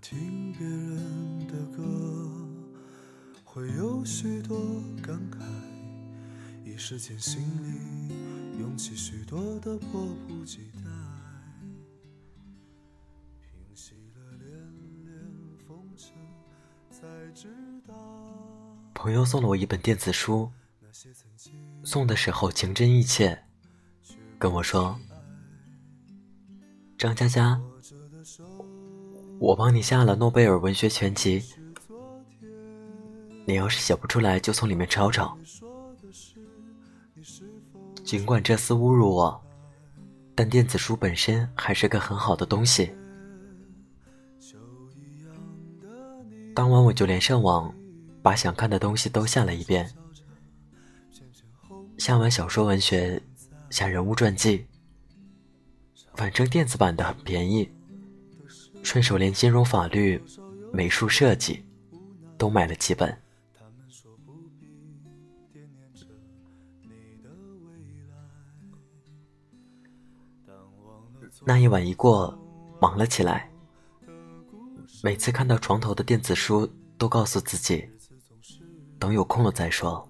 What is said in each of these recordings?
听别人的歌，会有许多感慨，一时间心里涌起许多的迫不及待。平息了连连风尘，才知道朋友送了我一本电子书，送的时候情真意切，跟我说：“张佳佳，我帮你下了诺贝尔文学全集，你要是写不出来，就从里面抄抄。”尽管这厮侮辱我，但电子书本身还是个很好的东西。当晚我就连上网，把想看的东西都下了一遍。下完小说文学，下人物传记，反正电子版的很便宜，顺手连金融、法律、美术设计都买了几本。那一晚一过，忙了起来。每次看到床头的电子书，都告诉自己，等有空了再说。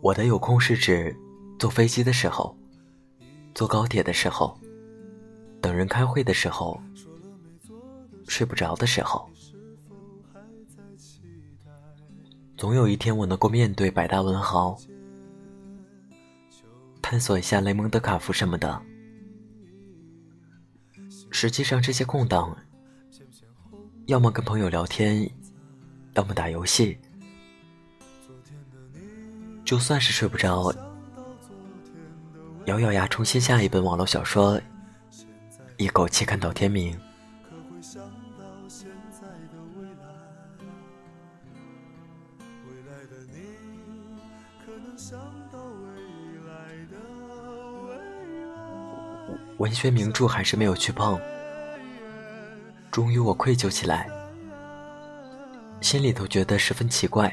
我的有空是指坐飞机的时候，坐高铁的时候，等人开会的时候，睡不着的时候。总有一天我能够面对百大文豪，探索一下雷蒙德·卡夫什么的。实际上，这些空档，要么跟朋友聊天，要么打游戏。就算是睡不着，咬咬牙重新下一本网络小说，一口气看到天明。文学名著还是没有去碰，终于我愧疚起来，心里头觉得十分奇怪。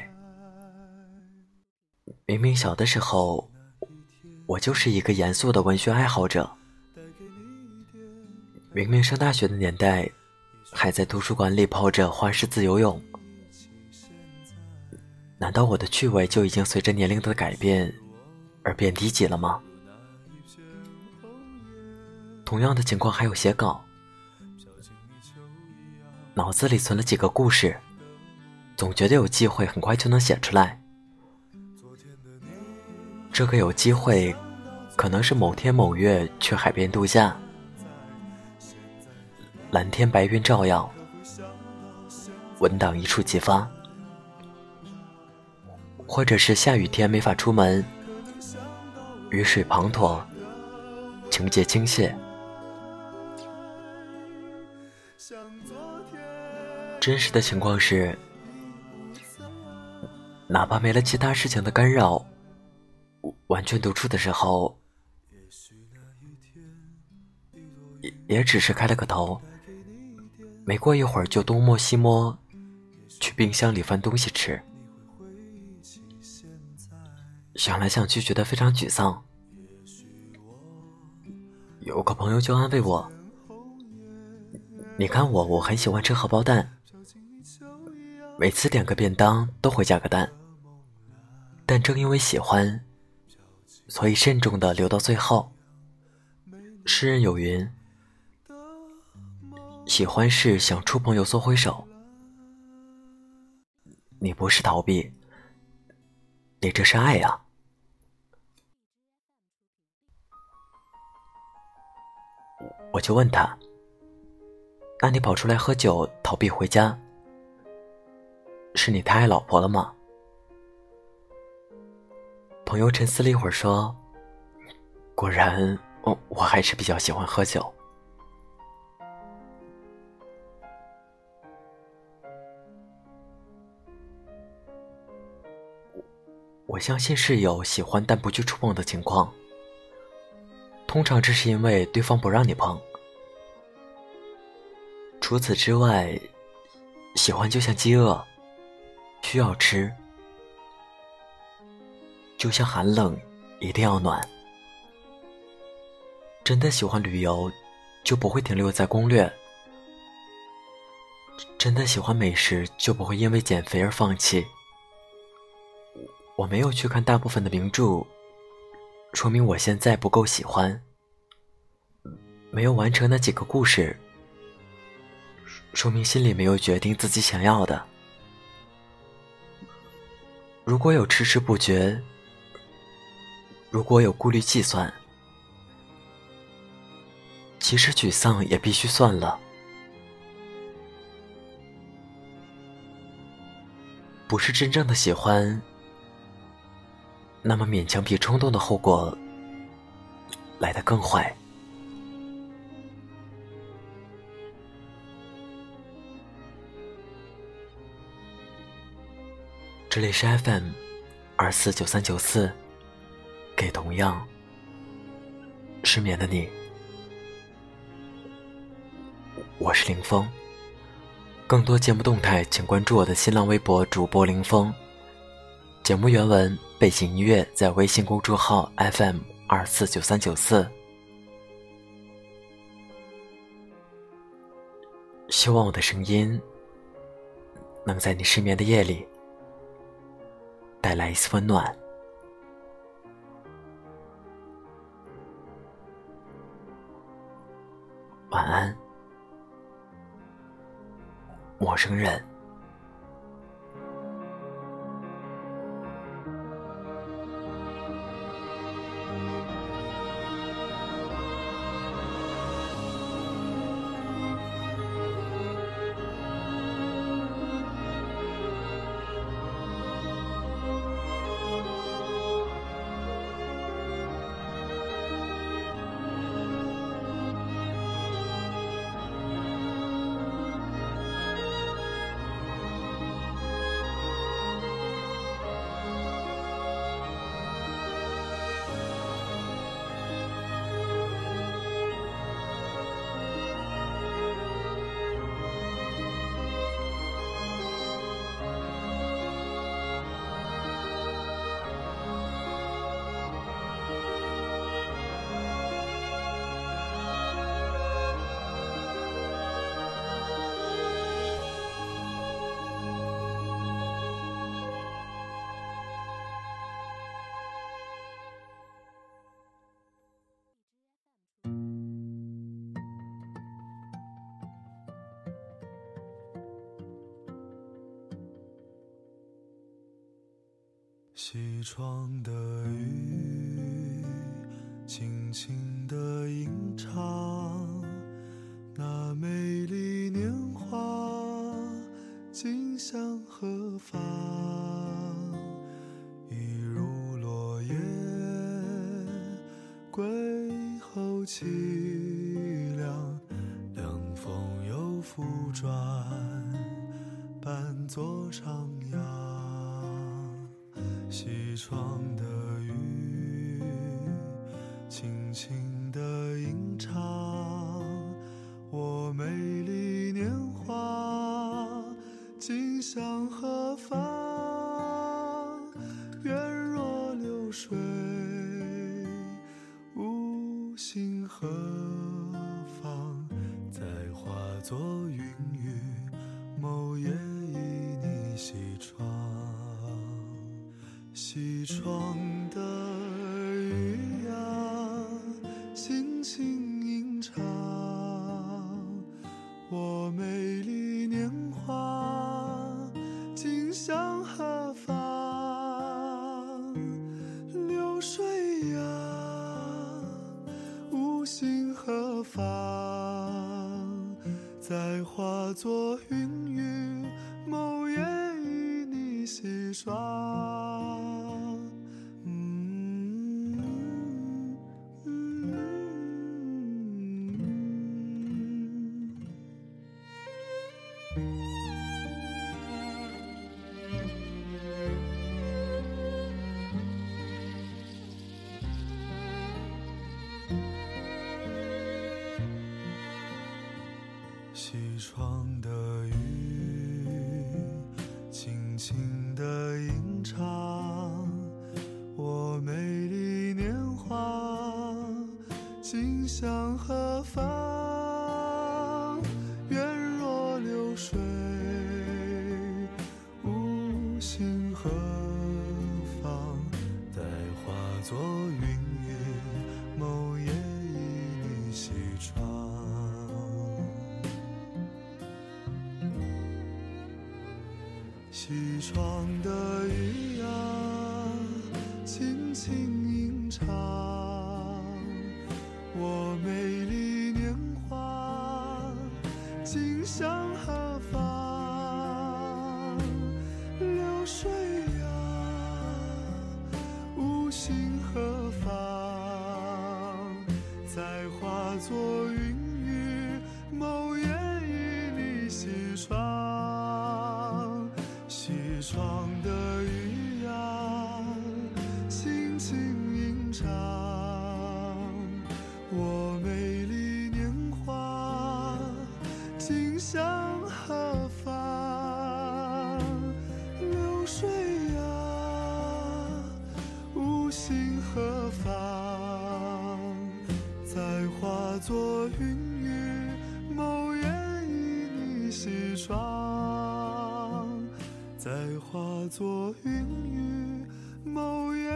明明小的时候，我就是一个严肃的文学爱好者。明明上大学的年代，还在图书馆里泡着花式自由泳。难道我的趣味就已经随着年龄的改变而变低级了吗？同样的情况还有写稿，脑子里存了几个故事，总觉得有机会很快就能写出来。这个有机会，可能是某天某月去海边度假，蓝天白云照耀，文档一触即发；或者是下雨天没法出门，雨水滂沱，情节倾泻。真实的情况是，哪怕没了其他事情的干扰。完全独处的时候，也也只是开了个头，没过一会儿就东摸西摸，去冰箱里翻东西吃。想来想去，觉得非常沮丧。有个朋友就安慰我：“你看我，我很喜欢吃荷包蛋，每次点个便当都会加个蛋，但正因为喜欢。”所以慎重的留到最后。诗人有云：“喜欢是想触碰又缩回手。”你不是逃避，你这是爱呀。我就问他：“那你跑出来喝酒，逃避回家，是你太爱老婆了吗？”朋友沉思了一会儿，说：“果然，我我还是比较喜欢喝酒。我相信是有喜欢但不去触碰的情况，通常这是因为对方不让你碰。除此之外，喜欢就像饥饿，需要吃。”就像寒冷，一定要暖。真的喜欢旅游，就不会停留在攻略；真的喜欢美食，就不会因为减肥而放弃。我没有去看大部分的名著，说明我现在不够喜欢；没有完成那几个故事，说明心里没有决定自己想要的。如果有迟迟不决，如果有顾虑计算，即使沮丧也必须算了。不是真正的喜欢，那么勉强比冲动的后果来得更坏。这里是 FM 二四九三九四，给同样失眠的你，我是林峰。更多节目动态，请关注我的新浪微博主播林峰。节目原文、背景音乐在微信公众号 FM 二四九三九四。希望我的声音能在你失眠的夜里。带来一丝温暖。晚安，陌生人。西窗的雨，轻轻地吟唱，那美丽年华，今向何方？一如落叶归后凄凉，凉风又复转，伴作徜徉。西窗的雨，轻轻地吟唱，我美丽年华，今向何方？缘若流水，无心何方？再化作云雨，某夜窗的雨呀，轻轻吟唱，我美丽年华，今向何窗的雨，轻轻地吟唱，我美丽年华，今。向何方？愿若流水，无心何方？待化作云西窗的雨啊，轻轻吟唱。我美丽年华，今向何方？我美丽年华，今向何方？流水啊，无心何方？再化作云雨，某夜与你西窗。再化作云雨，某夜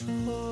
与你西窗。